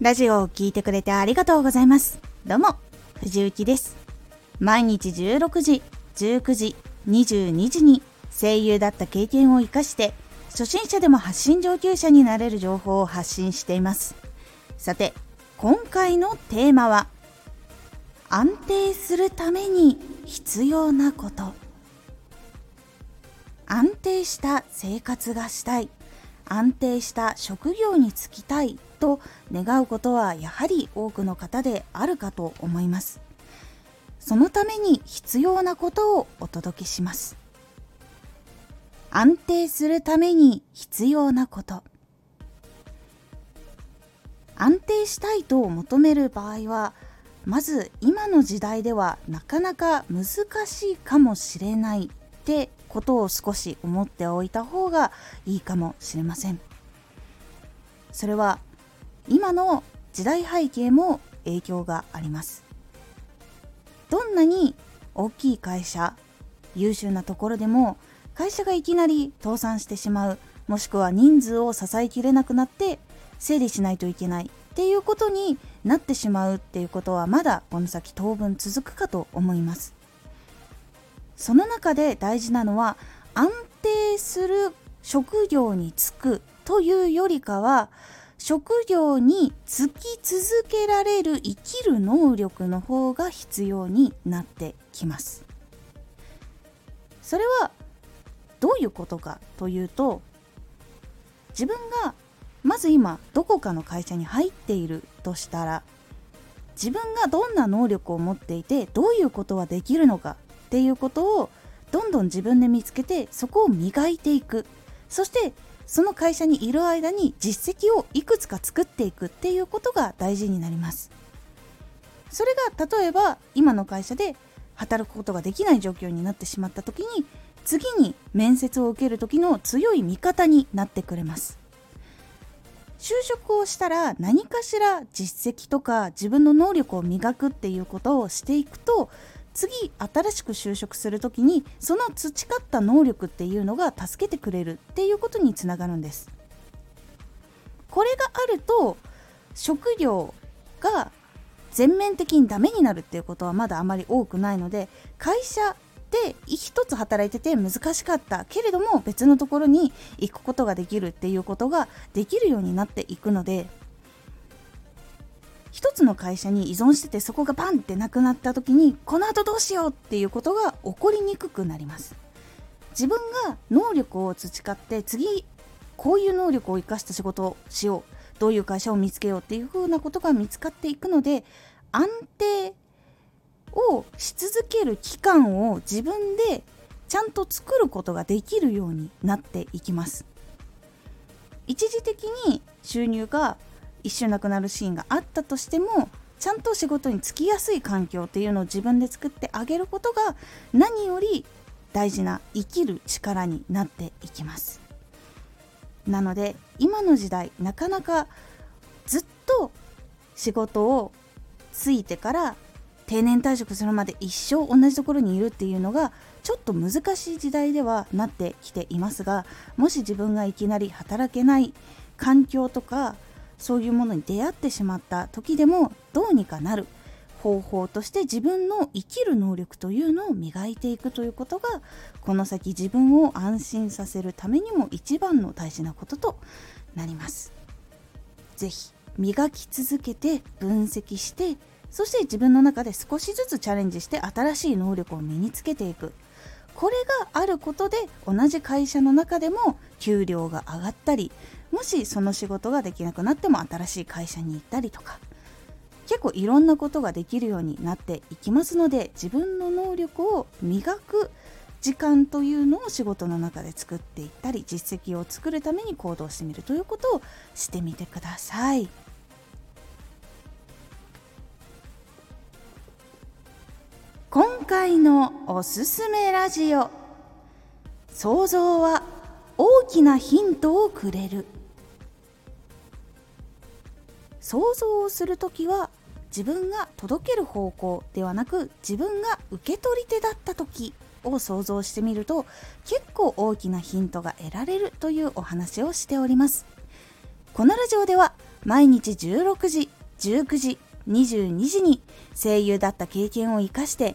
ラジオを聴いてくれてありがとうございます。どうも、藤幸です。毎日16時、19時、22時に声優だった経験を活かして、初心者でも発信上級者になれる情報を発信しています。さて、今回のテーマは、安定するために必要なこと。安定した生活がしたい。安定した職業に就きたいと願うことはやはり多くの方であるかと思います。そのために必要なことをお届けします。安定するために必要なこと。安定したいと求める場合はまず今の時代ではなかなか難しいかもしれないってことを少し思っておいた方がいいかもしれません。それは今の時代背景も影響があります。どんなに大きい会社優秀なところでも会社がいきなり倒産してしまうもしくは人数を支えきれなくなって整理しないといけないっていうことになってしまうっていうことはまだこの先当分続くかと思います。その中で大事なのは安定する職業に就くというよりかは職業に就き続けられる生きる能力の方が必要になってきます。それはどういうことかというと自分がまず今どこかの会社に入っているとしたら自分がどんな能力を持っていてどういうことはできるのかっていうことをどんどん自分で見つけてそこを磨いていく。そしてその会社にいる間に実績をいくつか作っていくっていうことが大事になります。それが例えば今の会社で働くことができない状況になってしまった時に次に面接を受ける時の強い味方になってくれます。就職をしたら何かしら実績とか自分の能力を磨くっていうことをしていくと次新しく就職する時にその培った能力っていうのが助けてくれるっていうことにつながるんです。これがあると職業が全面的にダメになるっていうことはまだあまり多くないので会社で一つ働いてて難しかったけれども別のところに行くことができるっていうことができるようになっていくので一つの会社に依存しててそこがバンってなくなった時にこの後どうしようっていうことが起こりにくくなります。自分が能力を培って次こういう能力を生かした仕事をしようどういう会社を見つけようっていう風なことが見つかっていくので安定をし続ける期間を自分でちゃんと作ることができるようになっていきます。一時的に収入が一瞬なくなるシーンがあったとしてもちゃんと仕事に就きやすい環境っていうのを自分で作ってあげることが何より大事な生きる力になっていきます。なので今の時代なかなかずっと仕事をついてから定年退職するまで一生同じところにいるっていうのがちょっと難しい時代ではなってきていますがもし自分がいきなり働けない環境とかそういうものに出会ってしまった時でもどうにかなる方法として自分の生きる能力というのを磨いていくということがこの先自分を安心させるためにも一番の大事なこととなります。ぜひ磨き続けて分析してそして自分の中で少しずつチャレンジして新しい能力を身につけていくこれがあることで同じ会社の中でも給料が上がったりもしその仕事ができなくなっても新しい会社に行ったりとか結構いろんなことができるようになっていきますので自分の能力を磨く時間というのを仕事の中で作っていったり実績を作るために行動してみるということをしてみてください。今回のおすすめラジオ。想像は大きなヒントをくれる。想像をする時は自分が届ける方向ではなく自分が受け取り手だった時を想像してみると結構大きなヒントが得られるというお話をしております。このラジオでは毎日16時19時22時に声優だった経験を生かして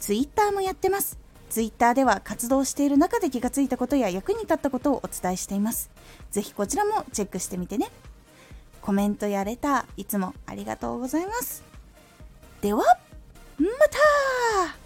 ツイッターもやってます。ツイッターでは活動している中で気がついたことや役に立ったことをお伝えしています。ぜひこちらもチェックしてみてね。コメントやレターいつもありがとうございます。ではまた!